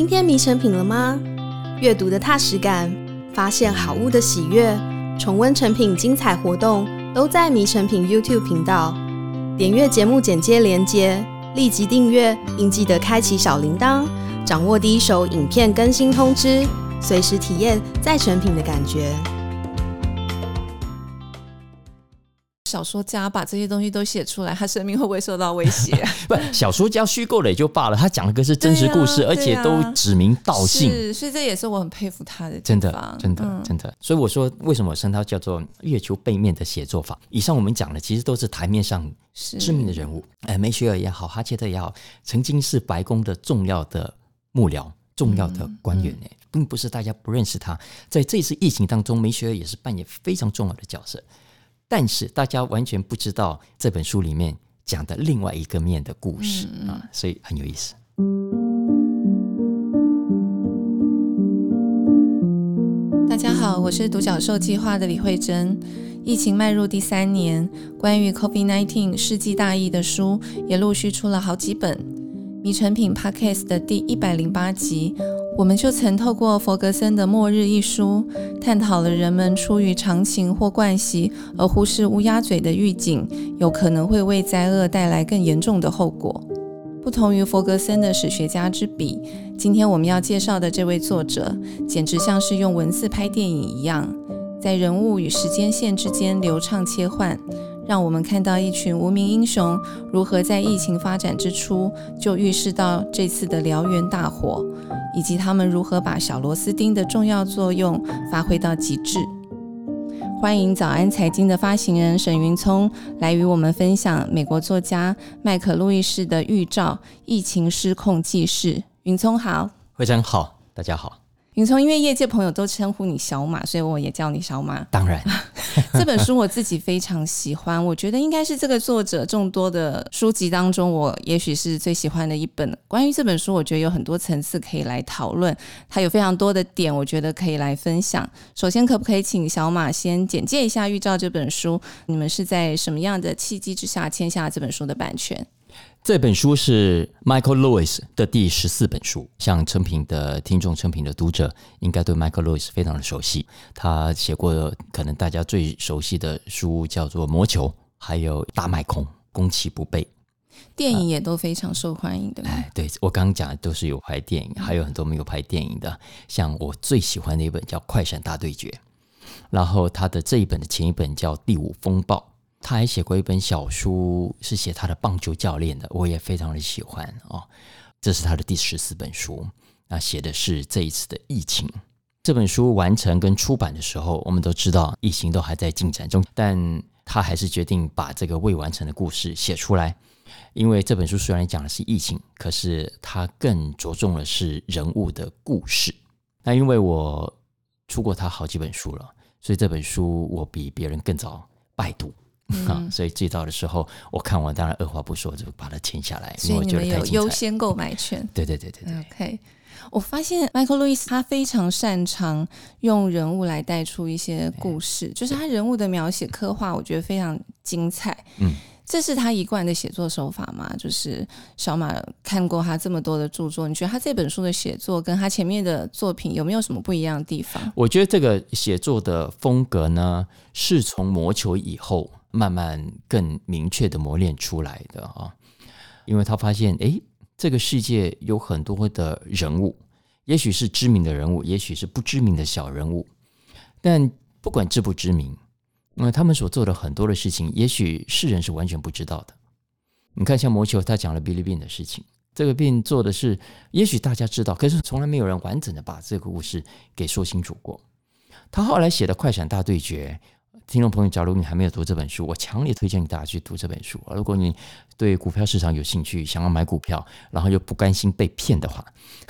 今天迷成品了吗？阅读的踏实感，发现好物的喜悦，重温成品精彩活动，都在迷成品 YouTube 频道。点阅节目简介连接，立即订阅，并记得开启小铃铛，掌握第一手影片更新通知，随时体验在成品的感觉。小说家把这些东西都写出来，他生命会不会受到威胁？不，小说家虚构了也就罢了，他讲的个是真实故事，啊啊、而且都指名道姓，是，所以这也是我很佩服他的。真的，真的，嗯、真的。所以我说，为什么我称他叫做月球背面的写作法？以上我们讲的其实都是台面上知名的人物，哎，梅雪尔也好，哈切特也好，曾经是白宫的重要的幕僚、重要的官员呢，嗯嗯、并不是大家不认识他。在这次疫情当中，梅雪尔也是扮演非常重要的角色。但是大家完全不知道这本书里面讲的另外一个面的故事啊，所以很有意思。大家好，我是独角兽计划的李慧珍。疫情迈入第三年，关于 COVID-19 世纪大疫的书也陆续出了好几本。迷成品 Podcast 的第一百零八集。我们就曾透过弗格森的《末日》一书，探讨了人们出于常情或惯习而忽视乌鸦嘴的预警，有可能会为灾厄带来更严重的后果。不同于弗格森的史学家之笔，今天我们要介绍的这位作者，简直像是用文字拍电影一样，在人物与时间线之间流畅切换。让我们看到一群无名英雄如何在疫情发展之初就预示到这次的燎原大火，以及他们如何把小螺丝钉的重要作用发挥到极致。欢迎早安财经的发行人沈云聪来与我们分享美国作家麦克路易士的预兆：疫情失控记事。云聪好，会长好，大家好。云聪，因为业界朋友都称呼你小马，所以我也叫你小马。当然，这本书我自己非常喜欢，我觉得应该是这个作者众多的书籍当中，我也许是最喜欢的一本。关于这本书，我觉得有很多层次可以来讨论，它有非常多的点，我觉得可以来分享。首先，可不可以请小马先简介一下《预兆》这本书？你们是在什么样的契机之下签下这本书的版权？这本书是 Michael Lewis 的第十四本书，像诚品的听众、诚品的读者，应该对 Michael Lewis 非常的熟悉。他写过的可能大家最熟悉的书叫做《魔球》，还有《大卖空》，攻其不备。电影也都非常受欢迎的。哎，对，我刚刚讲的都是有拍电影，还有很多没有拍电影的。像我最喜欢的一本叫《快闪大对决》，然后他的这一本的前一本叫《第五风暴》。他还写过一本小书，是写他的棒球教练的，我也非常的喜欢哦。这是他的第十四本书，那写的是这一次的疫情。这本书完成跟出版的时候，我们都知道疫情都还在进展中，但他还是决定把这个未完成的故事写出来。因为这本书虽然讲的是疫情，可是他更着重的是人物的故事。那因为我出过他好几本书了，所以这本书我比别人更早拜读。嗯，所以最早的时候我看完，当然二话不说就把它签下来，所以你们有优先购买权。对对对对对。OK，我发现 Michael Lewis 他非常擅长用人物来带出一些故事，就是他人物的描写刻画，我觉得非常精彩。嗯。这是他一贯的写作手法嘛？就是小马看过他这么多的著作，你觉得他这本书的写作跟他前面的作品有没有什么不一样的地方？我觉得这个写作的风格呢，是从《魔球》以后慢慢更明确的磨练出来的啊。因为他发现，诶，这个世界有很多的人物，也许是知名的人物，也许是不知名的小人物，但不管知不知名。那他们所做的很多的事情，也许世人是完全不知道的。你看，像魔球，他讲了比利病的事情，这个病做的是，也许大家知道，可是从来没有人完整的把这个故事给说清楚过。他后来写的《快闪大对决》。听众朋友，假如你还没有读这本书，我强烈推荐大家去读这本书。如果你对股票市场有兴趣，想要买股票，然后又不甘心被骗的话，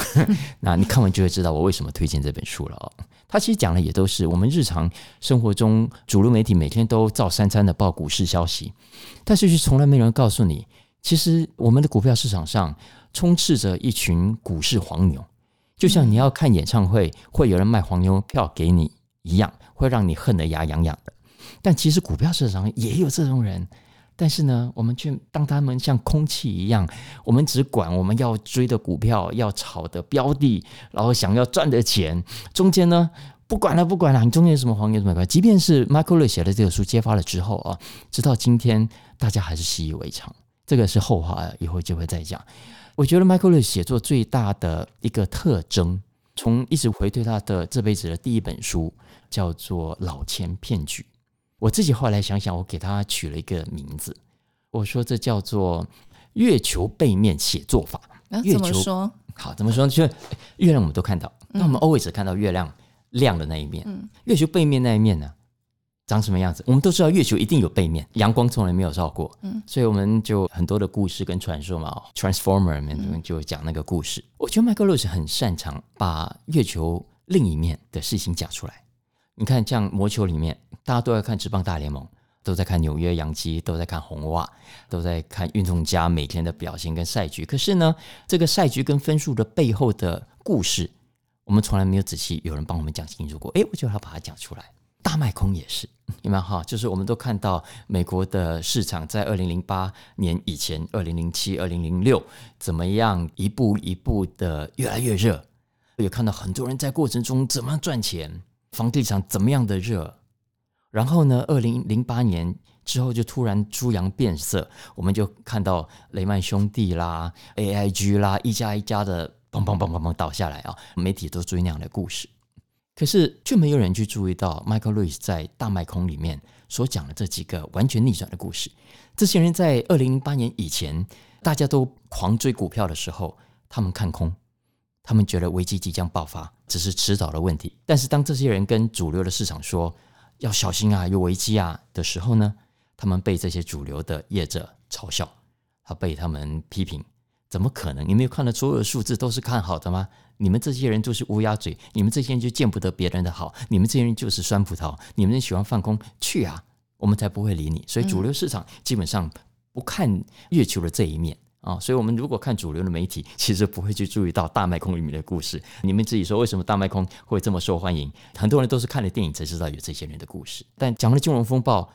那你看完就会知道我为什么推荐这本书了哦。他其实讲的也都是我们日常生活中主流媒体每天都照三餐的报股市消息，但是却从来没有人告诉你，其实我们的股票市场上充斥着一群股市黄牛，就像你要看演唱会，会有人卖黄牛票给你一样，会让你恨得牙痒痒的。但其实股票市场也有这种人，但是呢，我们却当他们像空气一样，我们只管我们要追的股票、要炒的标的，然后想要赚的钱，中间呢，不管了，不管了，你中间有什么黄金什么关系？即便是 Michael 写的这个书揭发了之后啊，直到今天，大家还是习以为常。这个是后话，以后就会再讲。我觉得 Michael 写作最大的一个特征，从一直回推他的这辈子的第一本书，叫做《老钱骗局》。我自己后来想想，我给它取了一个名字，我说这叫做“月球背面写作法”。啊、月球说？好，怎么说？就月亮我们都看到，但我们 always 看到月亮亮的那一面。嗯、月球背面那一面呢，长什么样子？我们都知道月球一定有背面，阳光从来没有照过。嗯，所以我们就很多的故事跟传说嘛，《Transformer》里面就讲那个故事。嗯、我觉得 Michael Lewis 很擅长把月球另一面的事情讲出来。你看，像魔球里面，大家都在看职棒大联盟，都在看纽约洋基，都在看红袜，都在看运动家每天的表现跟赛局。可是呢，这个赛局跟分数的背后的故事，我们从来没有仔细有人帮我们讲清楚过。诶，我就要把它讲出来。大卖空也是，你们哈？就是我们都看到美国的市场在二零零八年以前，二零零七、二零零六怎么样一步一步的越来越热，也看到很多人在过程中怎么样赚钱。房地产怎么样的热，然后呢？二零零八年之后就突然猪羊变色，我们就看到雷曼兄弟啦、AIG 啦，一家一家的砰砰砰砰砰倒下来啊！媒体都追那样的故事，可是却没有人去注意到 Michael Lewis 在大卖空里面所讲的这几个完全逆转的故事。这些人在二零零八年以前，大家都狂追股票的时候，他们看空。他们觉得危机即将爆发，只是迟早的问题。但是当这些人跟主流的市场说要小心啊，有危机啊的时候呢，他们被这些主流的业者嘲笑，他被他们批评。怎么可能？你没有看到所有的数字都是看好的吗？你们这些人就是乌鸦嘴，你们这些人就见不得别人的好，你们这些人就是酸葡萄，你们喜欢放空，去啊，我们才不会理你。所以主流市场基本上不看月球的这一面。啊、哦，所以我们如果看主流的媒体，其实不会去注意到大麦空里面的故事。你们自己说，为什么大麦空会这么受欢迎？很多人都是看了电影才知道有这些人的故事。但讲了金融风暴，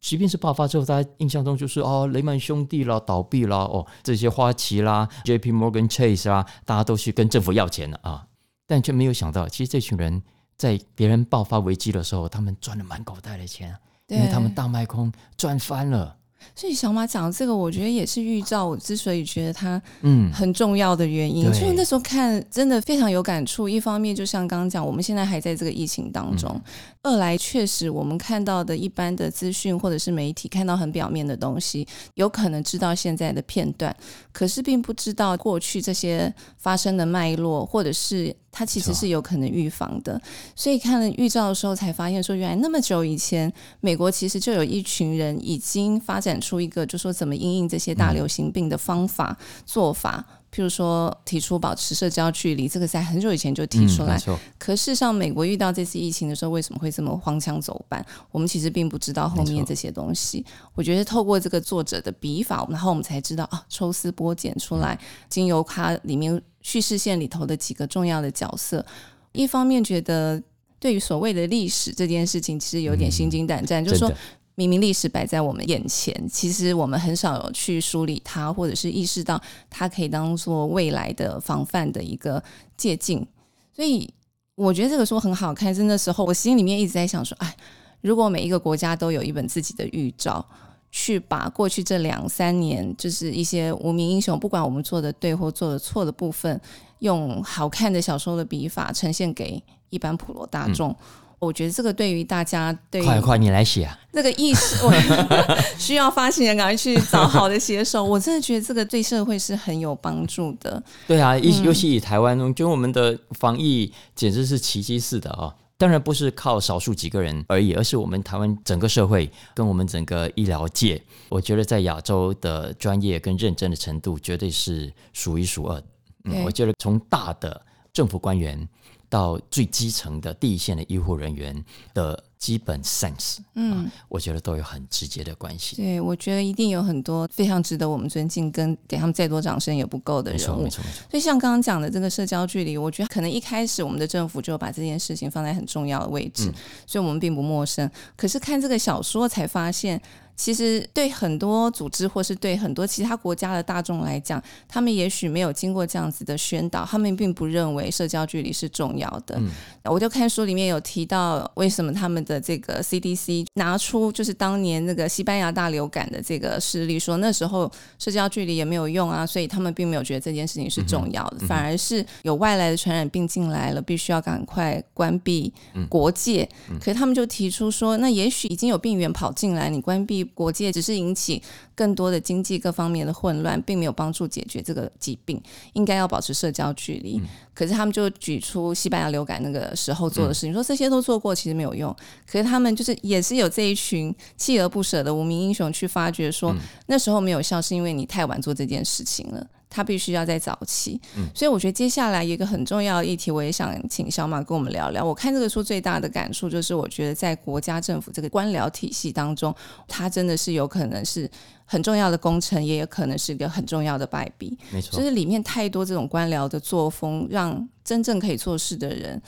即便是爆发之后，大家印象中就是哦，雷曼兄弟啦倒闭啦，哦，这些花旗啦、J.P. Morgan Chase 啦，大家都去跟政府要钱了啊，但却没有想到，其实这群人在别人爆发危机的时候，他们赚了满口袋的钱，因为他们大卖空赚翻了。所以小马讲的这个，我觉得也是预兆。我之所以觉得它嗯很重要的原因，嗯、就是那时候看真的非常有感触。一方面，就像刚刚讲，我们现在还在这个疫情当中；嗯、二来，确实我们看到的一般的资讯或者是媒体看到很表面的东西，有可能知道现在的片段，可是并不知道过去这些发生的脉络，或者是。它其实是有可能预防的，所以看了预兆的时候，才发现说，原来那么久以前，美国其实就有一群人已经发展出一个，就说怎么应应这些大流行病的方法、嗯、做法。譬如说，提出保持社交距离，这个在很久以前就提出来。嗯、可事实上，美国遇到这次疫情的时候，为什么会这么荒腔走板？我们其实并不知道后面这些东西。我觉得透过这个作者的笔法，然后我们才知道啊，抽丝剥茧出来，经由它里面叙事线里头的几个重要的角色。一方面觉得，对于所谓的历史这件事情，其实有点心惊胆战，嗯、就是说。明明历史摆在我们眼前，其实我们很少有去梳理它，或者是意识到它可以当做未来的防范的一个借鉴。所以我觉得这个书很好看。真的时候我心里面一直在想说，哎，如果每一个国家都有一本自己的预兆，去把过去这两三年就是一些无名英雄，不管我们做的对或做的错的部分，用好看的小说的笔法呈现给一般普罗大众。嗯我觉得这个对于大家，对快快你来写啊！这个意识，我 需要发行人赶快去找好的写手。我真的觉得这个对社会是很有帮助的。对啊，尤其以台湾，我觉得我们的防疫简直是奇迹似的啊！当然不是靠少数几个人而已，而是我们台湾整个社会跟我们整个医疗界，我觉得在亚洲的专业跟认真的程度绝对是数一数二。嗯，我觉得从大的政府官员。到最基层的第一线的医护人员的基本 sense，嗯、啊，我觉得都有很直接的关系。对，我觉得一定有很多非常值得我们尊敬，跟给他们再多掌声也不够的人物。没错，没错，没错。所以像刚刚讲的这个社交距离，我觉得可能一开始我们的政府就把这件事情放在很重要的位置，嗯、所以我们并不陌生。可是看这个小说才发现。其实对很多组织或是对很多其他国家的大众来讲，他们也许没有经过这样子的宣导，他们并不认为社交距离是重要的。嗯，我就看书里面有提到，为什么他们的这个 CDC 拿出就是当年那个西班牙大流感的这个事例，说那时候社交距离也没有用啊，所以他们并没有觉得这件事情是重要的，嗯、反而是有外来的传染病进来了，必须要赶快关闭国界。可是他们就提出说，那也许已经有病源跑进来，你关闭。国界只是引起更多的经济各方面的混乱，并没有帮助解决这个疾病。应该要保持社交距离。嗯、可是他们就举出西班牙流感那个时候做的事情，嗯、说这些都做过，其实没有用。可是他们就是也是有这一群锲而不舍的无名英雄去发掘说，说、嗯、那时候没有效，是因为你太晚做这件事情了。他必须要在早期，嗯、所以我觉得接下来一个很重要的议题，我也想请小马跟我们聊聊。我看这个书最大的感触就是，我觉得在国家政府这个官僚体系当中，它真的是有可能是很重要的工程，也有可能是一个很重要的败笔。没错，就是里面太多这种官僚的作风，让真正可以做事的人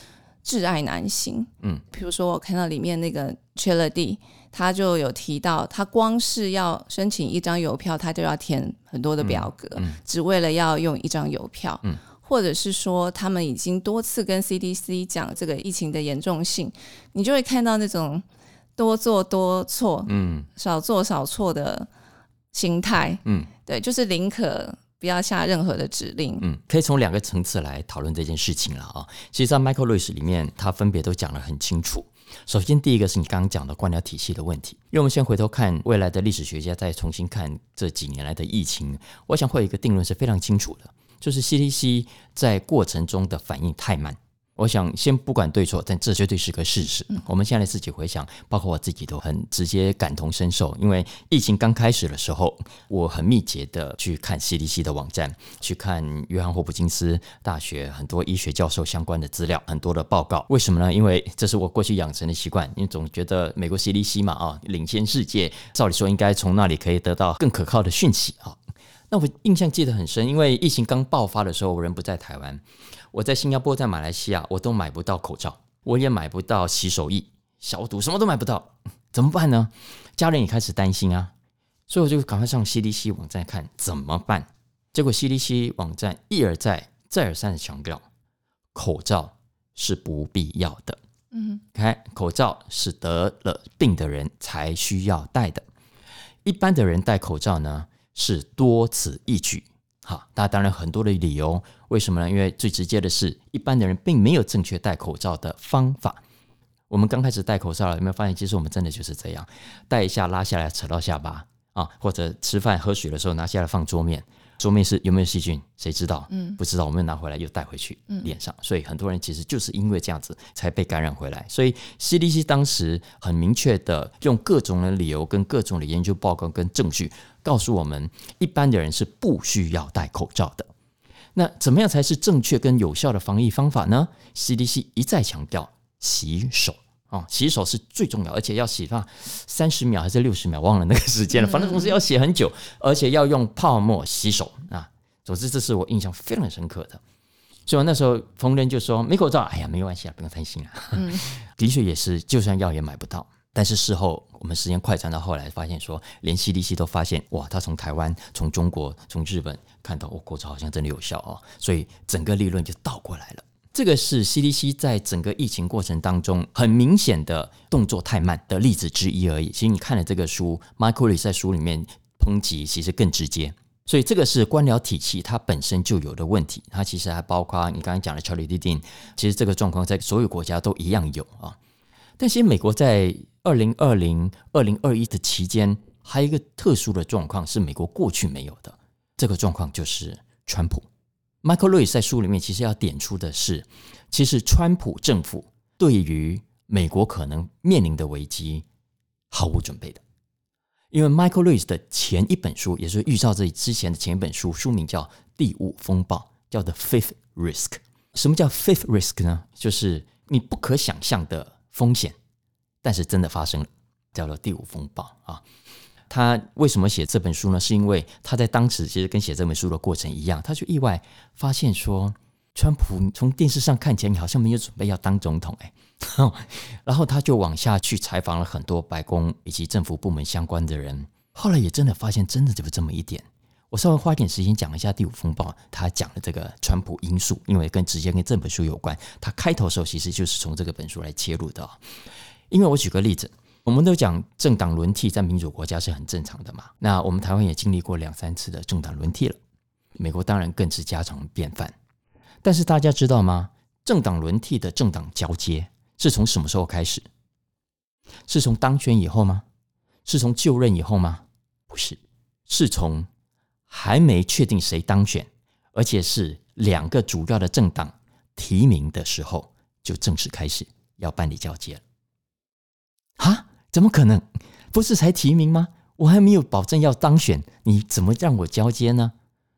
窒碍难行。嗯，比如说我看到里面那个 Chiladi 他就有提到，他光是要申请一张邮票，他就要填很多的表格，嗯嗯、只为了要用一张邮票。嗯、或者是说，他们已经多次跟 CDC 讲这个疫情的严重性，你就会看到那种多做多错，嗯，少做少错的心态。嗯，对，就是宁可不要下任何的指令。嗯，可以从两个层次来讨论这件事情了啊。其实，在 Michael Lewis 里面，他分别都讲得很清楚。首先，第一个是你刚刚讲的官僚体系的问题。因为我们先回头看未来的历史学家再重新看这几年来的疫情，我想会有一个定论是非常清楚的，就是 CDC 在过程中的反应太慢。我想先不管对错，但这绝对是个事实。我们现在自己回想，包括我自己都很直接感同身受。因为疫情刚开始的时候，我很密集的去看 CDC 的网站，去看约翰霍普金斯大学很多医学教授相关的资料，很多的报告。为什么呢？因为这是我过去养成的习惯。因为总觉得美国 CDC 嘛，啊，领先世界，照理说应该从那里可以得到更可靠的讯息啊。那我印象记得很深，因为疫情刚爆发的时候，我人不在台湾。我在新加坡，在马来西亚，我都买不到口罩，我也买不到洗手液、消毒，什么都买不到，怎么办呢？家人也开始担心啊，所以我就赶快上 CDC 网站看怎么办。结果 CDC 网站一而再、再而三的强调，口罩是不必要的。嗯，看口罩是得了病的人才需要戴的，一般的人戴口罩呢是多此一举。好，那当然很多的理由，为什么呢？因为最直接的是，一般的人并没有正确戴口罩的方法。我们刚开始戴口罩了，有没有发现，其实我们真的就是这样，戴一下拉下来，扯到下巴啊，或者吃饭喝水的时候拿下来放桌面，桌面是有没有细菌，谁知道？嗯，不知道，我们拿回来又带回去脸上，所以很多人其实就是因为这样子才被感染回来。所以 CDC 当时很明确的用各种的理由、跟各种的研究报告跟证据。告诉我们，一般的人是不需要戴口罩的。那怎么样才是正确跟有效的防疫方法呢？CDC 一再强调，洗手啊，洗手是最重要，而且要洗上三十秒还是六十秒，忘了那个时间了。反正总是要洗很久，而且要用泡沫洗手啊。总之，这是我印象非常深刻的。所以那时候逢人就说没口罩，哎呀，没关系啊，不用担心啊。嗯，的确也是，就算药也买不到。但是事后，我们时间快转到后来，发现说，连 CDC 都发现，哇，他从台湾、从中国、从日本看到，哦，口罩好像真的有效哦，所以整个利润就倒过来了。这个是 CDC 在整个疫情过程当中很明显的动作太慢的例子之一而已。其实你看了这个书，Michael 在书里面抨击其实更直接，所以这个是官僚体系它本身就有的问题。它其实还包括你刚刚讲的 Charlie Dean，其实这个状况在所有国家都一样有啊。但其实美国在二零二零、二零二一的期间，还有一个特殊的状况是美国过去没有的。这个状况就是川普。Michael Lewis 在书里面其实要点出的是，其实川普政府对于美国可能面临的危机毫无准备的。因为 Michael Lewis 的前一本书，也是预兆这之前的前一本书，书名叫《第五风暴》，叫 The Fifth Risk。什么叫 Fifth Risk 呢？就是你不可想象的风险。但是真的发生了，叫做第五风暴啊。他为什么写这本书呢？是因为他在当时其实跟写这本书的过程一样，他就意外发现说，川普从电视上看起来你好像没有准备要当总统哎，然后他就往下去采访了很多白宫以及政府部门相关的人，后来也真的发现真的就这么一点。我稍微花一点时间讲一下第五风暴，他讲的这个川普因素，因为跟直接跟这本书有关。他开头的时候其实就是从这个本书来切入的。因为我举个例子，我们都讲政党轮替在民主国家是很正常的嘛。那我们台湾也经历过两三次的政党轮替了，美国当然更是家常便饭。但是大家知道吗？政党轮替的政党交接是从什么时候开始？是从当选以后吗？是从就任以后吗？不是，是从。还没确定谁当选，而且是两个主要的政党提名的时候，就正式开始要办理交接了。啊？怎么可能？不是才提名吗？我还没有保证要当选，你怎么让我交接呢？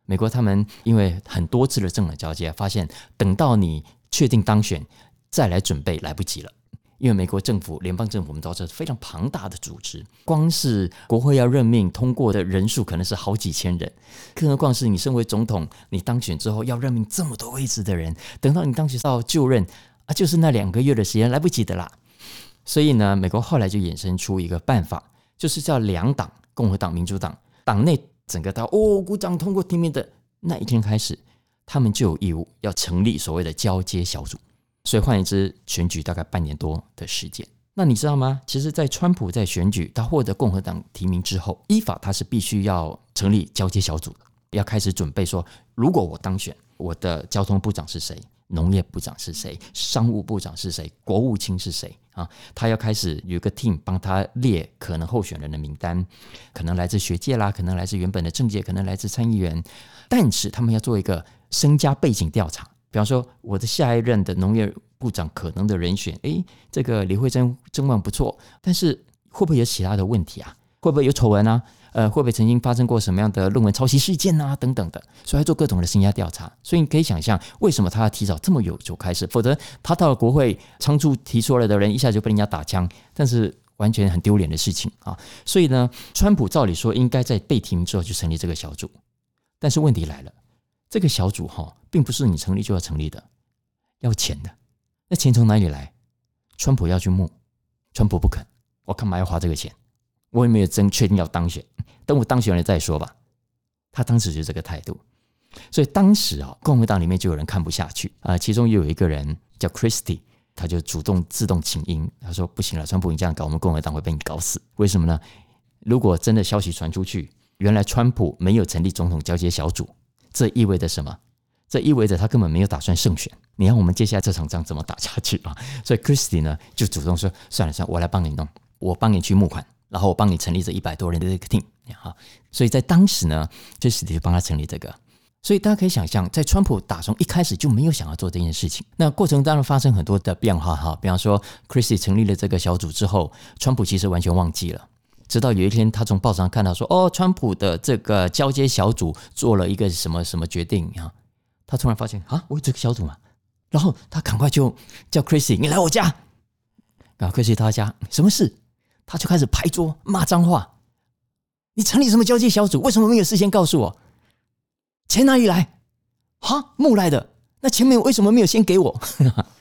美国他们因为很多次的政党交接，发现等到你确定当选再来准备来不及了。因为美国政府、联邦政府，我们都知道是非常庞大的组织，光是国会要任命通过的人数可能是好几千人，更何况是你身为总统，你当选之后要任命这么多位置的人，等到你当选到就任啊，就是那两个月的时间，来不及的啦。所以呢，美国后来就衍生出一个办法，就是叫两党，共和党、民主党，党内整个到哦鼓掌通过提名的那一天开始，他们就有义务要成立所谓的交接小组。所以换言之，选举大概半年多的时间。那你知道吗？其实，在川普在选举他获得共和党提名之后，依法他是必须要成立交接小组的，要开始准备说，如果我当选，我的交通部长是谁？农业部长是谁？商务部长是谁？国务卿是谁？啊，他要开始有一个 team 帮他列可能候选人的名单，可能来自学界啦，可能来自原本的政界，可能来自参议员，但是他们要做一个身家背景调查。比方说，我的下一任的农业部长可能的人选，诶，这个李慧珍声望不错，但是会不会有其他的问题啊？会不会有丑闻啊？呃，会不会曾经发生过什么样的论文抄袭事件啊？等等的，所以要做各种的身家调查。所以你可以想象，为什么他要提早这么久就开始？否则他到了国会，仓促提出来的人一下就被人家打枪，但是完全很丢脸的事情啊！所以呢，川普照理说应该在被提名之后就成立这个小组，但是问题来了。这个小组哈，并不是你成立就要成立的，要钱的。那钱从哪里来？川普要去募，川普不肯。我干嘛要花这个钱？我也没有真确定要当选，等我当选了再说吧。他当时就这个态度，所以当时啊，共和党里面就有人看不下去啊。其中又有一个人叫 Christie，他就主动自动请缨，他说：“不行了，川普你这样搞，我们共和党会被你搞死。为什么呢？如果真的消息传出去，原来川普没有成立总统交接小组。”这意味着什么？这意味着他根本没有打算胜选。你看我们接下来这场仗怎么打下去啊？所以 Christie 呢就主动说：“算了算了，我来帮你弄，我帮你去募款，然后我帮你成立这一百多人的这个 team。”哈，所以在当时呢，Chris 就帮他成立这个。所以大家可以想象，在川普打从一开始就没有想要做这件事情。那过程当中发生很多的变化哈，比方说 Christie 成立了这个小组之后，川普其实完全忘记了。直到有一天，他从报纸上看到说：“哦，川普的这个交接小组做了一个什么什么决定啊？”他突然发现啊，我有这个小组嘛，然后他赶快就叫 Christie 你来我家。然后 Christie 到他家，什么事？他就开始拍桌骂脏话。你成立什么交接小组？为什么没有事先告诉我？钱哪里来？哈，木来的。那钱没有，为什么没有先给我？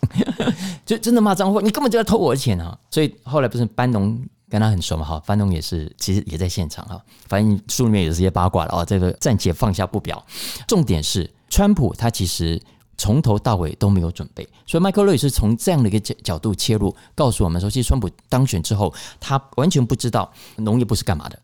就真的骂脏话，你根本就在偷我的钱啊！所以后来不是班农。跟他很熟嘛，哈，班农也是，其实也在现场哈。反正书里面有这些八卦了啊，这个暂且放下不表。重点是，川普他其实从头到尾都没有准备，所以麦克罗也是从这样的一个角角度切入，告诉我们说，其实川普当选之后，他完全不知道农业部是干嘛的，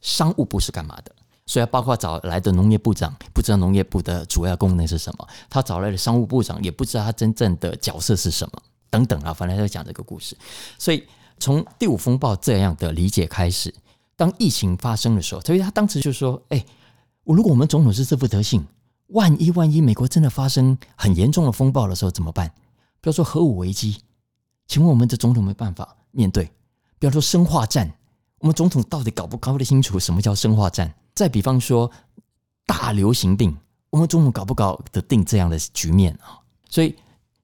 商务部是干嘛的，所以包括找来的农业部长，不知道农业部的主要功能是什么，他找来的商务部长也不知道他真正的角色是什么，等等啊，反正他在讲这个故事，所以。从第五风暴这样的理解开始，当疫情发生的时候，所以他当时就说：“哎，我如果我们总统是这副德性，万一万一美国真的发生很严重的风暴的时候怎么办？比如说核武危机，请问我们的总统没办法面对？比方说生化战，我们总统到底搞不搞得清楚什么叫生化战？再比方说大流行病，我们总统搞不搞得定这样的局面啊？所以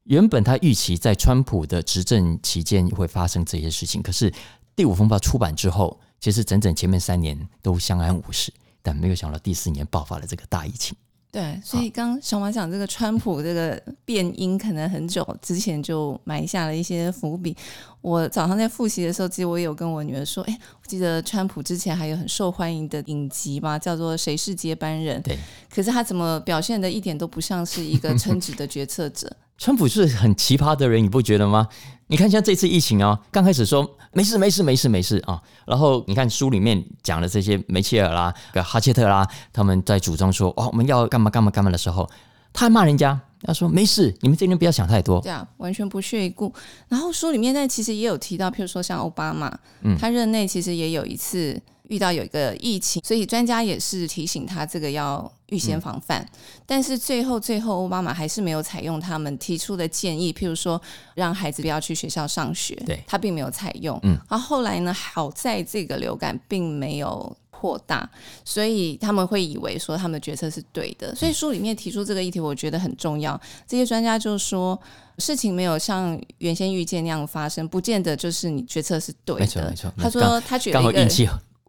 原本他预期在川普的执政期间会发生这些事情，可是《第五风暴》出版之后，其实整整前面三年都相安无事，但没有想到第四年爆发了这个大疫情。对，所以刚小马讲这个川普这个变音，可能很久之前就埋下了一些伏笔。我早上在复习的时候，其实我有跟我女儿说，哎，我记得川普之前还有很受欢迎的影集嘛，叫做《谁是接班人》。对，可是他怎么表现的一点都不像是一个称职的决策者。川普是很奇葩的人，你不觉得吗？你看像这次疫情啊，刚开始说没事没事没事没事啊，然后你看书里面讲的这些梅切尔啦、哈切特啦，他们在主张说哦我们要干嘛干嘛干嘛的时候，他还骂人家，他说没事，你们这边不要想太多，对啊，完全不屑一顾。然后书里面呢，其实也有提到，譬如说像奥巴马，嗯，他任内其实也有一次。遇到有一个疫情，所以专家也是提醒他这个要预先防范。嗯、但是最后，最后奥巴马还是没有采用他们提出的建议，譬如说让孩子不要去学校上学，对，他并没有采用。嗯，然后后来呢，好在这个流感并没有扩大，所以他们会以为说他们的决策是对的。所以书里面提出这个议题，我觉得很重要。这些专家就说，事情没有像原先预见那样发生，不见得就是你决策是对的。没错，没错。他说他举了一个。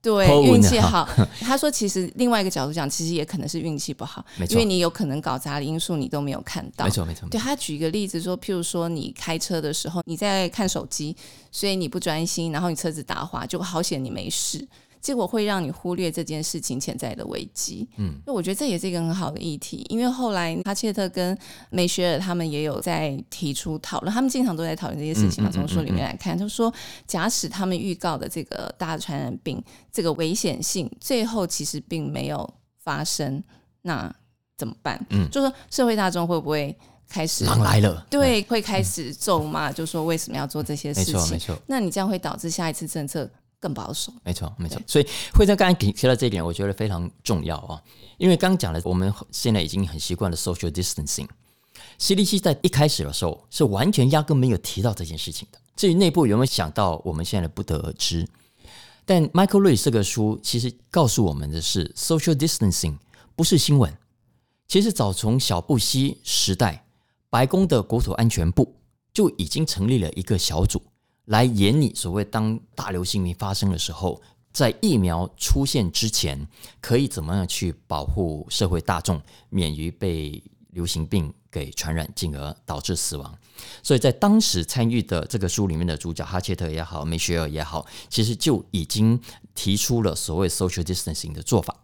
对，运气好。他说，其实另外一个角度讲，其实也可能是运气不好，因为你有可能搞砸的因素你都没有看到。没错，没错。对，他举一个例子说，譬如说你开车的时候你在看手机，所以你不专心，然后你车子打滑，就好险你没事。结果会让你忽略这件事情潜在的危机。嗯，那我觉得这也是一个很好的议题，因为后来哈切特跟梅雪尔他们也有在提出讨论，他们经常都在讨论这些事情嘛。从书里面来看，就是说，假使他们预告的这个大传染病这个危险性最后其实并没有发生，那怎么办？嗯，就是说社会大众会不会开始狼来了？对，会开始咒骂，就说为什么要做这些事情？没错，没错。那你这样会导致下一次政策更保守，没错，没错。所以慧珍刚才提提到这一点，我觉得非常重要啊。因为刚刚讲了，我们现在已经很习惯了 social distancing。CDC 在一开始的时候是完全压根没有提到这件事情的。至于内部有没有想到，我们现在不得而知。但 Michael Lewis 这个书其实告诉我们的是，social distancing 不是新闻。其实早从小布希时代，白宫的国土安全部就已经成立了一个小组。来演你所谓当大流行病发生的时候，在疫苗出现之前，可以怎么样去保护社会大众免于被流行病给传染，进而导致死亡。所以在当时参与的这个书里面的主角哈切特也好，梅雪尔也好，其实就已经提出了所谓 social distancing 的做法。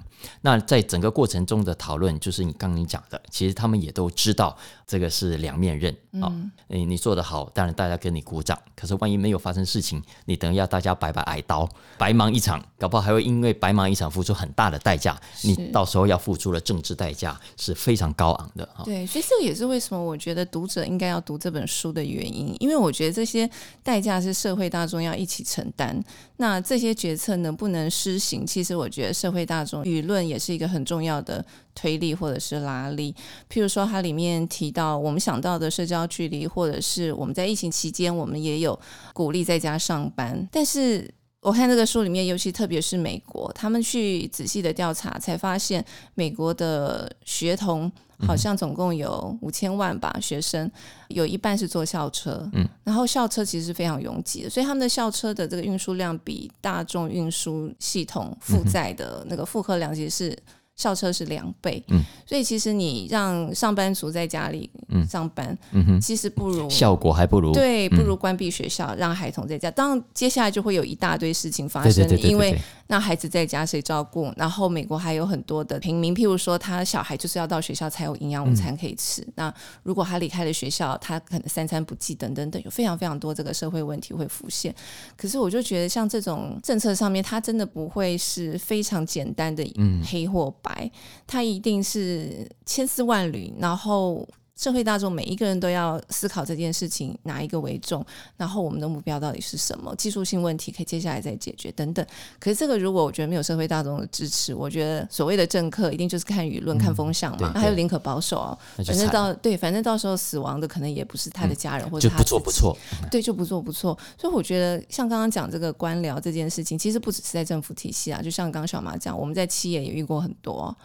那在整个过程中的讨论，就是你刚刚你讲的，其实他们也都知道这个是两面刃啊。你你做得好，当然大家跟你鼓掌。可是万一没有发生事情，你等一下大家白白挨刀，白忙一场，搞不好还会因为白忙一场付出很大的代价。你到时候要付出的政治代价是非常高昂的啊。对，所以这个也是为什么我觉得读者应该要读这本书的原因，因为我觉得这些代价是社会大众要一起承担。那这些决策能不能施行，其实我觉得社会大众舆。论也是一个很重要的推力或者是拉力，譬如说它里面提到我们想到的社交距离，或者是我们在疫情期间，我们也有鼓励在家上班。但是我看这个书里面，尤其特别是美国，他们去仔细的调查，才发现美国的学童。好像总共有五千万吧学生，有一半是坐校车，嗯，然后校车其实是非常拥挤的，所以他们的校车的这个运输量比大众运输系统负载的那个负荷量其实是。校车是两倍，嗯，所以其实你让上班族在家里上班，嗯哼，其实不如效果还不如对，不如关闭学校，嗯、让孩童在家。当然，接下来就会有一大堆事情发生，因为那孩子在家谁照顾？然后美国还有很多的平民，譬如说他小孩就是要到学校才有营养午餐可以吃。嗯、那如果他离开了学校，他可能三餐不继等等等，有非常非常多这个社会问题会浮现。可是我就觉得，像这种政策上面，它真的不会是非常简单的黑或白。他，一定是千丝万缕，然后。社会大众每一个人都要思考这件事情哪一个为重，然后我们的目标到底是什么？技术性问题可以接下来再解决等等。可是这个如果我觉得没有社会大众的支持，我觉得所谓的政客一定就是看舆论、嗯、看风向嘛，还有宁可保守哦。反正到对，反正到时候死亡的可能也不是他的家人、嗯、或者他就不做不错，对，就不做不错。所以我觉得像刚刚讲这个官僚这件事情，其实不只是在政府体系啊，就像刚刚小马讲，我们在企业也遇过很多。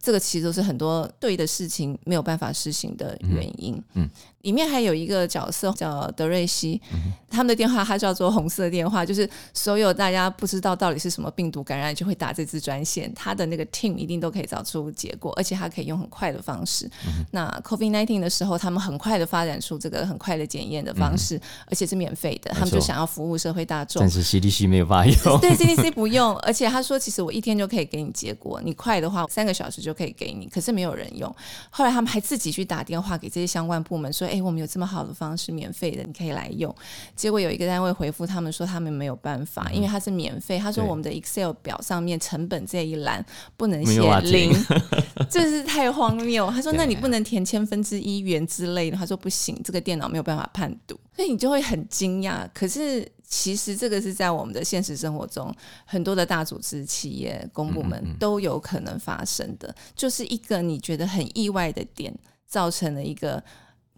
这个其实都是很多对的事情没有办法实行的原因。嗯，嗯，里面还有一个角色叫德瑞西，他们的电话他叫做红色电话，就是所有大家不知道到底是什么病毒感染，就会打这支专线，他的那个 team 一定都可以找出结果，而且他可以用很快的方式。嗯、那 COVID-19 的时候，他们很快的发展出这个很快的检验的方式，嗯、而且是免费的，他们就想要服务社会大众。但是 CDC 没有办法用，对 CDC 不用，而且他说其实我一天就可以给你结果，你快的话三个小时就可以给你，可是没有人用。后来他们还自己去打电话给这些相关部门说，哎，我们有这么好的方式，免费的，你可以来用。结果有一个单位回复他们说，他们没有办法，嗯、因为它是免费。他说我们的 Excel 表上面成本这一栏不能写零，这是太荒谬。他说，那你不能填千分之一元之类的。他说不行，这个电脑没有办法判读。所以你就会很惊讶。可是其实这个是在我们的现实生活中，很多的大组织、企业、公部门都有可能发生的，就是一个你觉得很意外的点，造成了一个。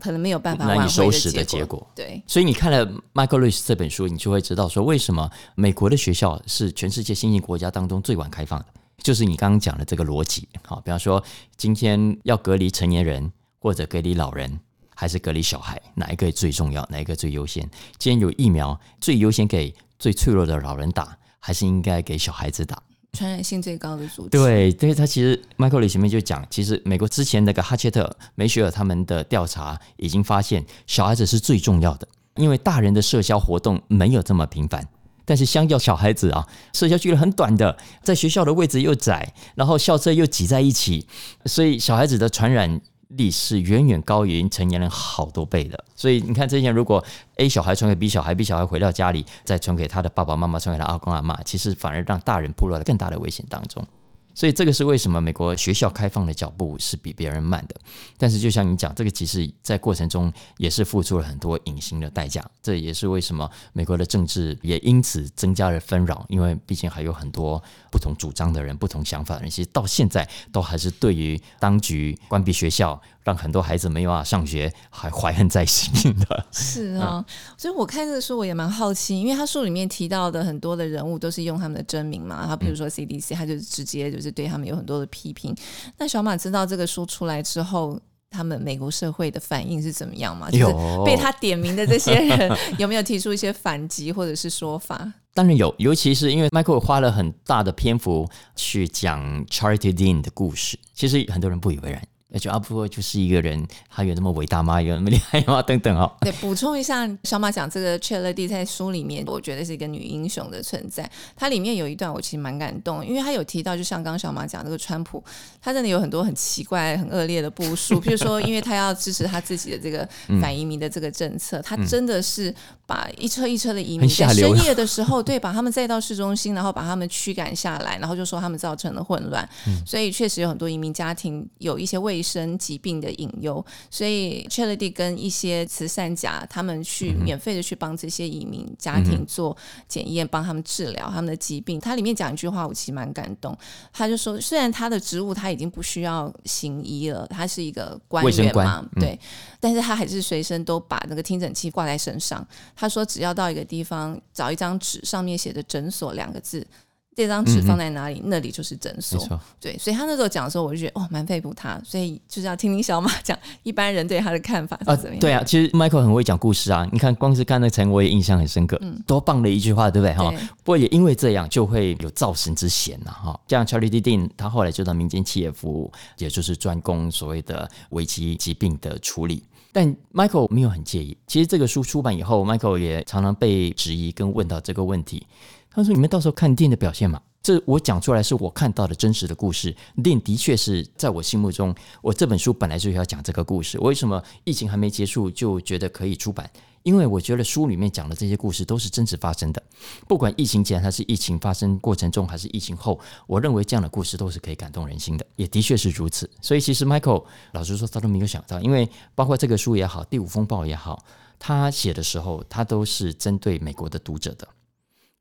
可能没有办法难以收拾的结果。对，所以你看了 Michael Lewis 这本书，你就会知道说，为什么美国的学校是全世界新兴国家当中最晚开放的，就是你刚刚讲的这个逻辑。好，比方说今天要隔离成年人，或者隔离老人，还是隔离小孩，哪一个最重要？哪一个最优先？既然有疫苗，最优先给最脆弱的老人打，还是应该给小孩子打？传染性最高的组织，对，对他其实 Michael 里前面就讲，其实美国之前那个哈切特、梅雪尔他们的调查已经发现，小孩子是最重要的，因为大人的社交活动没有这么频繁，但是相较小孩子啊，社交距离很短的，在学校的位置又窄，然后校车又挤在一起，所以小孩子的传染。力是远远高于成年人好多倍的，所以你看，之前如果 A 小孩传给 B 小孩，B 小孩回到家里再传给他的爸爸妈妈，传给他阿公阿妈，其实反而让大人暴露了更大的危险当中。所以这个是为什么美国学校开放的脚步是比别人慢的，但是就像你讲，这个其实在过程中也是付出了很多隐形的代价。这也是为什么美国的政治也因此增加了纷扰，因为毕竟还有很多不同主张的人、不同想法的人，其实到现在都还是对于当局关闭学校。让很多孩子没有办法上学，还怀恨在心的。是啊，所以我看这个书我也蛮好奇，因为他书里面提到的很多的人物都是用他们的真名嘛，然后比如说 CDC，他就直接就是对他们有很多的批评。那小马知道这个书出来之后，他们美国社会的反应是怎么样嘛？就是被他点名的这些人有没有提出一些反击或者是说法？当然有，尤其是因为 Michael 花了很大的篇幅去讲 Charity Dean 的故事，其实很多人不以为然。而且阿布就是一个人，他有那么伟大吗？有那么厉害吗？等等哦。对，补充一下，小马讲这个 Chloe 在书里面，我觉得是一个女英雄的存在。它里面有一段我其实蛮感动，因为他有提到，就像刚小马讲这个川普，他真的有很多很奇怪、很恶劣的部署。譬如说，因为他要支持他自己的这个反移民的这个政策，嗯、他真的是把一车一车的移民在深夜的时候，对，把他们载到市中心，然后把他们驱赶下来，然后就说他们造成了混乱。嗯、所以确实有很多移民家庭有一些卫生疾病的隐忧，所以 Charity 跟一些慈善家，他们去免费的去帮这些移民家庭做检验，帮他们治疗他们的疾病。他里面讲一句话，我其实蛮感动。他就说，虽然他的职务他已经不需要行医了，他是一个官员嘛，对，但是他还是随身都把那个听诊器挂在身上。他说，只要到一个地方找一张纸，上面写着“诊所”两个字。这张纸放在哪里，嗯、那里就是诊所。错对，所以他那时候讲的时候，我就觉得哦，蛮佩服他。所以就是要听听小马讲一般人对他的看法是怎么样。对啊，其实 Michael 很会讲故事啊。你看，光是看那层，我也印象很深刻。嗯，多棒的一句话，对不对？哈。不过也因为这样，就会有造神之嫌呐。哈，像 Charlie D. Dean，他后来就到民间企业服务，也就是专攻所谓的危机疾病的处理。但 Michael 没有很介意。其实这个书出版以后，Michael 也常常被质疑跟问到这个问题。他说：“你们到时候看电影的表现嘛？这我讲出来是我看到的真实的故事。电影的确是在我心目中，我这本书本来就要讲这个故事。为什么疫情还没结束就觉得可以出版？因为我觉得书里面讲的这些故事都是真实发生的。不管疫情前还是疫情发生过程中，还是疫情后，我认为这样的故事都是可以感动人心的，也的确是如此。所以其实 Michael 老实说，他都没有想到，因为包括这个书也好，《第五风暴》也好，他写的时候，他都是针对美国的读者的。”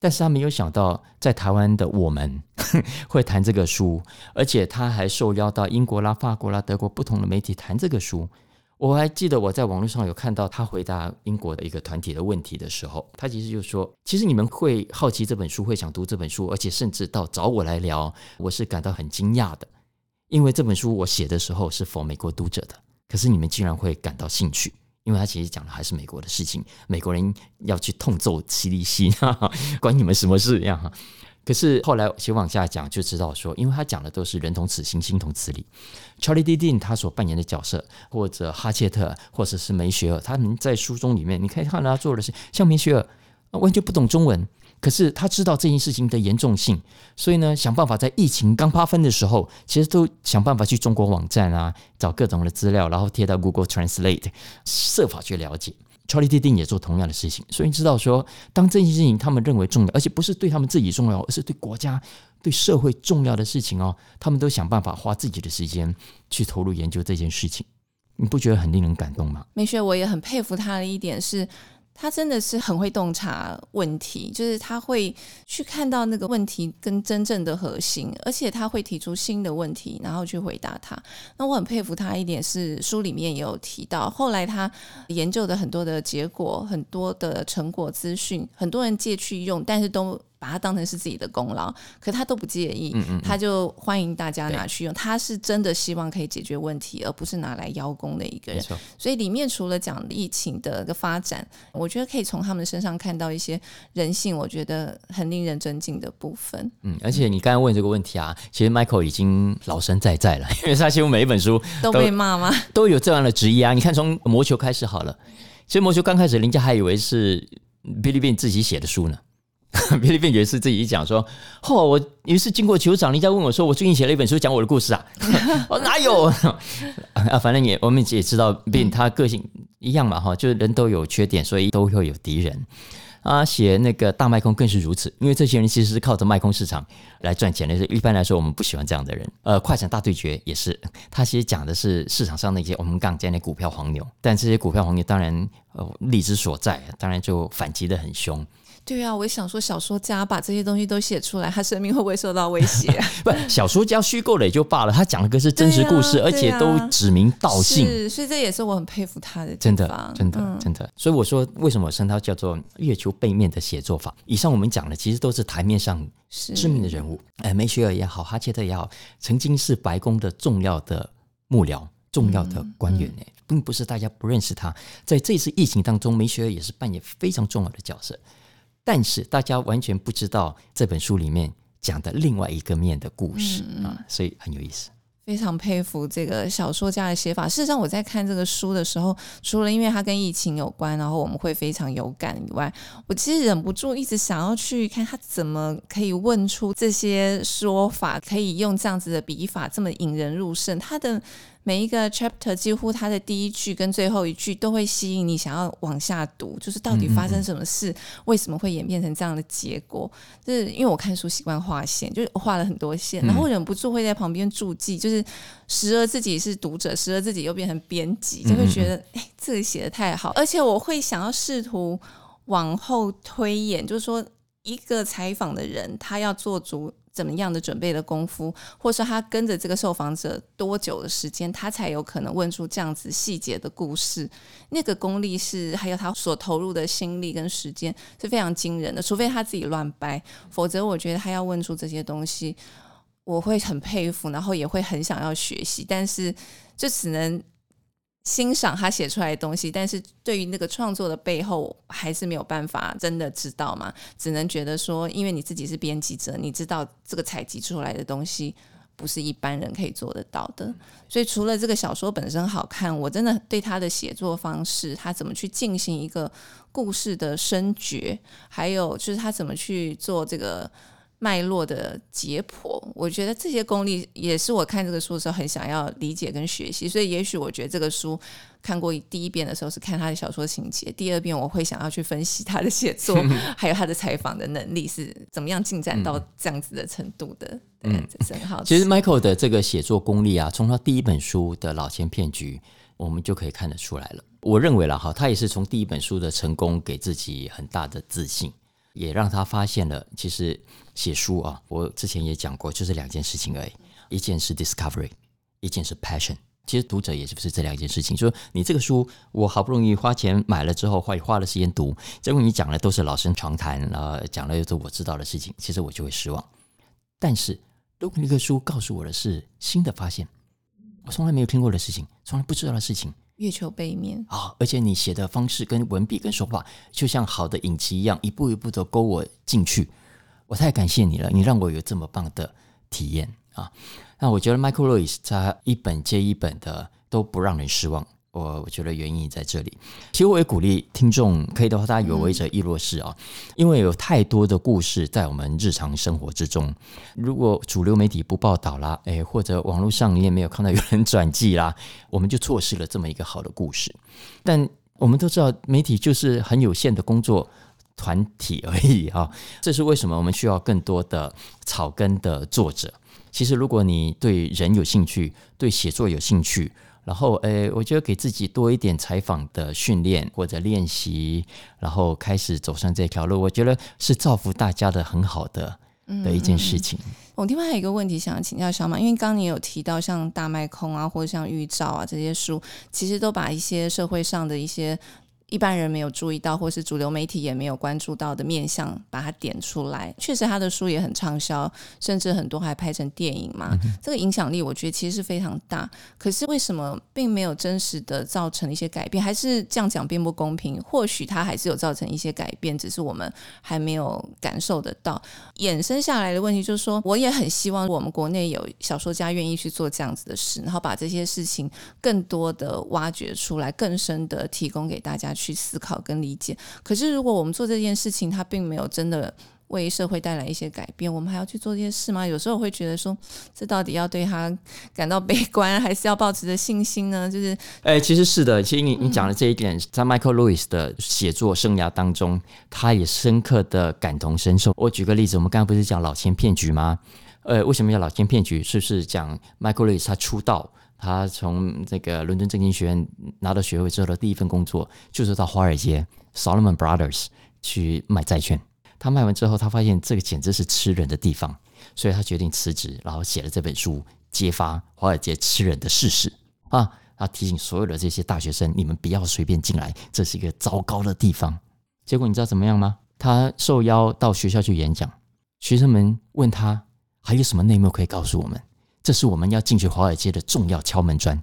但是他没有想到，在台湾的我们 会谈这个书，而且他还受邀到英国啦、法国啦、德国不同的媒体谈这个书。我还记得我在网络上有看到他回答英国的一个团体的问题的时候，他其实就说：“其实你们会好奇这本书，会想读这本书，而且甚至到找我来聊，我是感到很惊讶的，因为这本书我写的时候是否美国读者的，可是你们竟然会感到兴趣。”因为他其实讲的还是美国的事情，美国人要去痛揍西利西关你们什么事呀？可是后来其实往下讲就知道说，因为他讲的都是人同此心，心同此理。Charlie D. Dean 他所扮演的角色，或者哈切特，或者是梅雪尔，他们在书中里面，你可以看到他做的是像梅雪尔完全不懂中文，可是他知道这件事情的严重性，所以呢，想办法在疫情刚发生的时候，其实都想办法去中国网站啊，找各种的资料，然后贴到 Google Translate，设法去了解。Charlie Ting 也做同样的事情，所以你知道说，当这件事情他们认为重要，而且不是对他们自己重要，而是对国家、对社会重要的事情哦，他们都想办法花自己的时间去投入研究这件事情。你不觉得很令人感动吗？梅雪，我也很佩服他的一点是。他真的是很会洞察问题，就是他会去看到那个问题跟真正的核心，而且他会提出新的问题，然后去回答他。那我很佩服他一点是，书里面也有提到，后来他研究的很多的结果、很多的成果资讯，很多人借去用，但是都。把它当成是自己的功劳，可他都不介意，嗯嗯嗯，他就欢迎大家拿去用。他是真的希望可以解决问题，而不是拿来邀功的一个人。所以里面除了讲疫情的一个发展，我觉得可以从他们身上看到一些人性，我觉得很令人尊敬的部分。嗯，而且你刚刚问这个问题啊，其实 Michael 已经老生在在了，因为他几乎每一本书都，都被骂吗？都有这样的质疑啊。你看，从魔球开始好了，其实魔球刚开始，人家还以为是 Billy Beane 自己写的书呢。比利便爵士自己讲说：“嚯、哦，我于是经过球场，人家问我说，我最近写了一本书，讲我的故事啊。我哪有 啊？反正也我们也知道，并他个性一样嘛，哈，就是人都有缺点，所以都会有敌人啊。写那个大卖空更是如此，因为这些人其实是靠着卖空市场来赚钱的。一般来说，我们不喜欢这样的人。呃，快闪大对决也是，他其实讲的是市场上那些我们刚讲的股票黄牛，但这些股票黄牛当然呃利之所在，当然就反击的很凶。”对啊，我也想说，小说家把这些东西都写出来，他生命会不会受到威胁？不，小说家虚构了也就罢了，他讲的可是真实故事，啊啊、而且都指名道姓，是，所以这也是我很佩服他的。真的，真的，真的。所以我说，为什么我称他叫做月球背面的写作法？以上我们讲的其实都是台面上知名的人物，哎，梅雪尔也好，哈切特也好，曾经是白宫的重要的幕僚、重要的官员呢，并不是大家不认识他。在这次疫情当中，梅雪尔也是扮演非常重要的角色。但是大家完全不知道这本书里面讲的另外一个面的故事啊，所以很有意思。非常佩服这个小说家的写法。事实上，我在看这个书的时候，除了因为它跟疫情有关，然后我们会非常有感以外，我其实忍不住一直想要去看他怎么可以问出这些说法，可以用这样子的笔法这么引人入胜。他的。每一个 chapter 几乎它的第一句跟最后一句都会吸引你想要往下读，就是到底发生什么事，为什么会演变成这样的结果？就是因为我看书习惯画线，就是画了很多线，然后忍不住会在旁边注记，就是时而自己是读者，时而自己又变成编辑，就会觉得哎，这个写的太好，而且我会想要试图往后推演，就是说一个采访的人他要做足。怎么样的准备的功夫，或是他跟着这个受访者多久的时间，他才有可能问出这样子细节的故事？那个功力是，还有他所投入的心力跟时间是非常惊人的。除非他自己乱掰，否则我觉得他要问出这些东西，我会很佩服，然后也会很想要学习，但是就只能。欣赏他写出来的东西，但是对于那个创作的背后，还是没有办法真的知道嘛？只能觉得说，因为你自己是编辑者，你知道这个采集出来的东西不是一般人可以做得到的。所以除了这个小说本身好看，我真的对他的写作方式，他怎么去进行一个故事的深掘，还有就是他怎么去做这个。脉络的解剖，我觉得这些功力也是我看这个书的时候很想要理解跟学习。所以，也许我觉得这个书看过第一遍的时候是看他的小说情节，第二遍我会想要去分析他的写作，还有他的采访的能力是怎么样进展到这样子的程度的。嗯，对，这很好。其实 Michael 的这个写作功力啊，从他第一本书的《老千骗局》，我们就可以看得出来了。我认为了哈，他也是从第一本书的成功给自己很大的自信。也让他发现了，其实写书啊，我之前也讲过，就是两件事情而已，一件是 discovery，一件是 passion。其实读者也就是这两件事情。说你这个书，我好不容易花钱买了之后，花花了时间读，结果你讲的都是老生常谈，呃，讲了又是我知道的事情，其实我就会失望。但是如果那个书告诉我的是新的发现，我从来没有听过的事情，从来不知道的事情，月球背面啊、哦，而且你写的方式跟文笔跟手法，就像好的影集一样，一步一步的勾我进去。我太感谢你了，你让我有这么棒的体验啊！那我觉得 Michael Lewis 他一本接一本的都不让人失望。我我觉得原因在这里。其实我也鼓励听众，可以的话，大家有为者亦若是啊，因为有太多的故事在我们日常生活之中。如果主流媒体不报道啦，诶，或者网络上你也没有看到有人转寄啦，我们就错失了这么一个好的故事。但我们都知道，媒体就是很有限的工作团体而已 啊。这是为什么我们需要更多的草根的作者。其实，如果你对人有兴趣，对写作有兴趣，然后，诶，我觉得给自己多一点采访的训练或者练习，然后开始走上这条路，我觉得是造福大家的很好的的一件事情。嗯嗯。我另外还有一个问题想请教小马，因为刚刚你有提到像大麦空啊，或者像预兆啊这些书，其实都把一些社会上的一些。一般人没有注意到，或是主流媒体也没有关注到的面向，把它点出来。确实，他的书也很畅销，甚至很多还拍成电影嘛。嗯、这个影响力，我觉得其实是非常大。可是为什么并没有真实的造成一些改变？还是这样讲并不公平？或许它还是有造成一些改变，只是我们还没有感受得到。衍生下来的问题就是说，我也很希望我们国内有小说家愿意去做这样子的事，然后把这些事情更多的挖掘出来，更深的提供给大家。去思考跟理解，可是如果我们做这件事情，它并没有真的为社会带来一些改变，我们还要去做这些事吗？有时候我会觉得说，这到底要对他感到悲观，还是要抱持着信心呢？就是，哎、欸，其实是的，其实你你讲的这一点，嗯、在 Michael Lewis 的写作生涯当中，他也深刻的感同身受。我举个例子，我们刚刚不是讲老千骗局吗？呃，为什么叫老千骗局？是不是讲 Michael Lewis 他出道？他从这个伦敦政经学院拿到学位之后的第一份工作，就是到华尔街 Solomon Brothers 去卖债券。他卖完之后，他发现这个简直是吃人的地方，所以他决定辞职，然后写了这本书，揭发华尔街吃人的事实啊！他提醒所有的这些大学生，你们不要随便进来，这是一个糟糕的地方。结果你知道怎么样吗？他受邀到学校去演讲，学生们问他还有什么内幕可以告诉我们？这是我们要进去华尔街的重要敲门砖。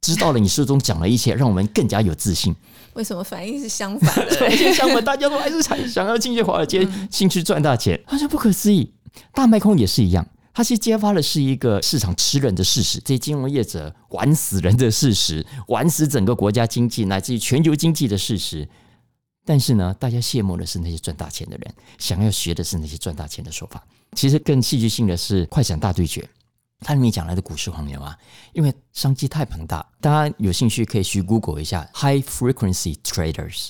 知道了，你书中讲了一切，让我们更加有自信。为什么反应是相反的？相反，大家都还是想想要进去华尔街，进 去赚大钱。好像不可思议，大卖空也是一样。它其实揭发的是一个市场吃人的事实，这些金融业者玩死人的事实，玩死整个国家经济乃至于全球经济的事实。但是呢，大家羡慕的是那些赚大钱的人，想要学的是那些赚大钱的手法。其实更戏剧性的是快闪大对决。它里面讲来的股市黄牛啊，因为商机太庞大，大家有兴趣可以去 Google 一下 High Frequency Traders，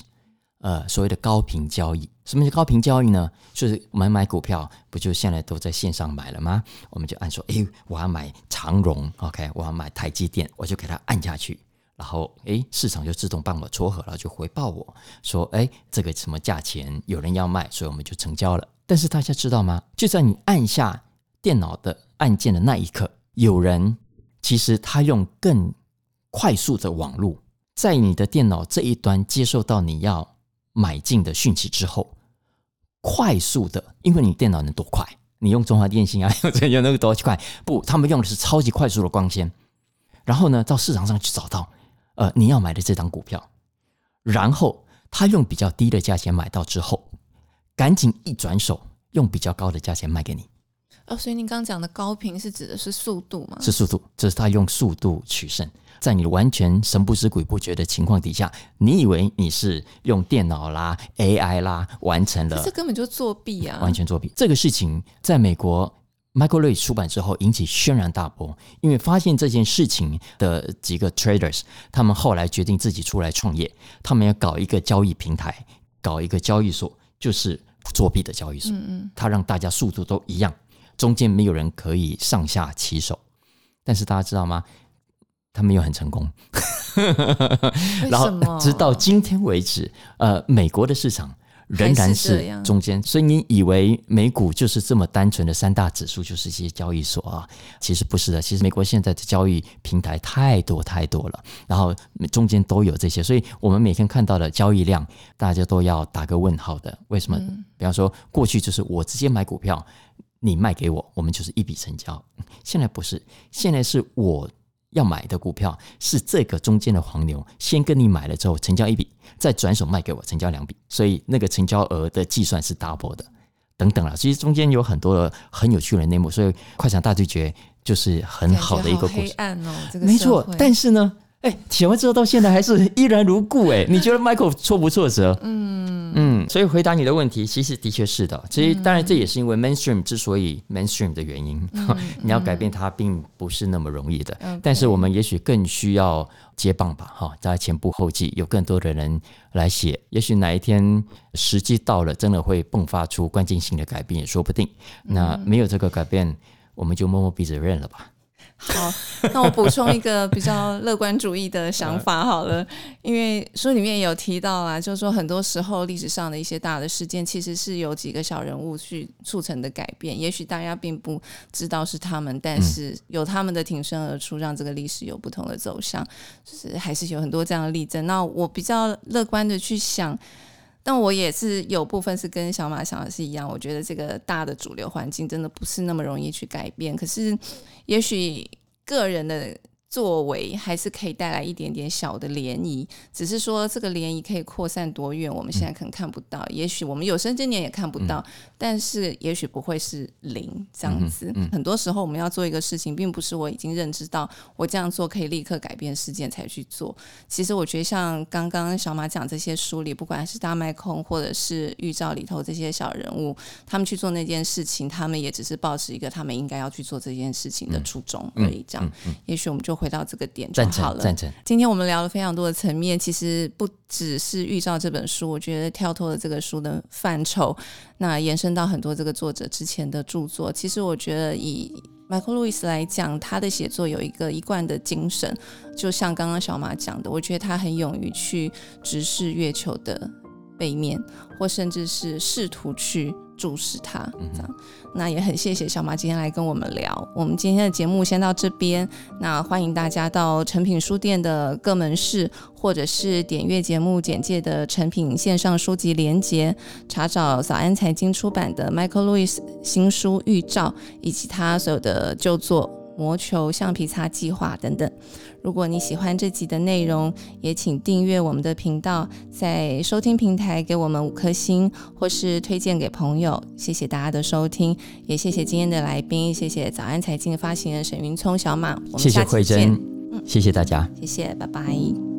呃，所谓的高频交易。什么是高频交易呢？就是我们买股票，不就现在都在线上买了吗？我们就按说，哎，我要买长荣，OK，我要买台积电，我就给它按下去，然后，哎，市场就自动帮我撮合了，就回报我说，哎，这个什么价钱，有人要卖，所以我们就成交了。但是大家知道吗？就算你按下电脑的按键的那一刻，有人其实他用更快速的网络，在你的电脑这一端接受到你要买进的讯息之后，快速的，因为你电脑能多快？你用中华电信啊，用那个多快？不，他们用的是超级快速的光纤，然后呢，到市场上去找到呃你要买的这张股票，然后他用比较低的价钱买到之后，赶紧一转手用比较高的价钱卖给你。哦，所以您刚刚讲的高频是指的是速度吗？是速度，这是他用速度取胜，在你完全神不知鬼不觉的情况底下，你以为你是用电脑啦、AI 啦完成了，这根本就作弊啊！完全作弊。这个事情在美国 Michael Lewis 出版之后引起轩然大波，因为发现这件事情的几个 traders，他们后来决定自己出来创业，他们要搞一个交易平台，搞一个交易所，就是作弊的交易所。嗯嗯，他让大家速度都一样。中间没有人可以上下其手，但是大家知道吗？他没有很成功。然后直到今天为止，呃，美国的市场仍然是中间。所以你以为美股就是这么单纯的三大指数，就是一些交易所啊？其实不是的。其实美国现在的交易平台太多太多了，然后中间都有这些，所以我们每天看到的交易量，大家都要打个问号的。为什么？嗯、比方说，过去就是我直接买股票。你卖给我，我们就是一笔成交。现在不是，现在是我要买的股票是这个中间的黄牛先跟你买了之后成交一笔，再转手卖给我成交两笔，所以那个成交额的计算是 double 的，等等啦。其实中间有很多的很有趣的内幕，所以快闪大对决就是很好的一个故事。黑暗哦，这个没错，但是呢。哎，写完之后到现在还是依然如故哎，你觉得 Michael 挫不挫折？嗯嗯，所以回答你的问题，其实的确是的。其实当然这也是因为 mainstream 之所以 mainstream 的原因，嗯、你要改变它并不是那么容易的。嗯、但是我们也许更需要接棒吧，哈，在前仆后继，有更多的人来写，也许哪一天时机到了，真的会迸发出关键性的改变也说不定。那没有这个改变，我们就摸摸鼻子认了吧。好，那我补充一个比较乐观主义的想法好了，因为书里面也有提到啊，就是说很多时候历史上的一些大的事件，其实是由几个小人物去促成的改变。也许大家并不知道是他们，但是有他们的挺身而出，让这个历史有不同的走向，就是还是有很多这样的例证。那我比较乐观的去想。但我也是有部分是跟小马想的是一样，我觉得这个大的主流环境真的不是那么容易去改变。可是，也许个人的。作为还是可以带来一点点小的涟漪，只是说这个涟漪可以扩散多远，我们现在可能看不到。嗯、也许我们有生之年也看不到，嗯、但是也许不会是零这样子。很多时候我们要做一个事情，并不是我已经认知到我这样做可以立刻改变事件才去做。其实我觉得像刚刚小马讲这些书里，不管是大麦空或者是预兆里头这些小人物，他们去做那件事情，他们也只是保持一个他们应该要去做这件事情的初衷而已。这样，也许我们就。回到这个点就好了。今天我们聊了非常多的层面，其实不只是预兆这本书，我觉得跳脱了这个书的范畴，那延伸到很多这个作者之前的著作。其实我觉得以 Michael Lewis 来讲，他的写作有一个一贯的精神，就像刚刚小马讲的，我觉得他很勇于去直视月球的背面，或甚至是试图去。注视它，这样，那也很谢谢小马今天来跟我们聊。我们今天的节目先到这边，那欢迎大家到诚品书店的各门市，或者是点阅节目简介的诚品线上书籍连接，查找早安财经出版的 Michael Lewis 新书《预兆》，以及他所有的旧作。魔球橡皮擦计划等等。如果你喜欢这集的内容，也请订阅我们的频道，在收听平台给我们五颗星，或是推荐给朋友。谢谢大家的收听，也谢谢今天的来宾，谢谢早安财经的发行人沈云聪小马。我们下期见。谢谢慧珍，嗯，谢谢大家，谢谢，拜拜。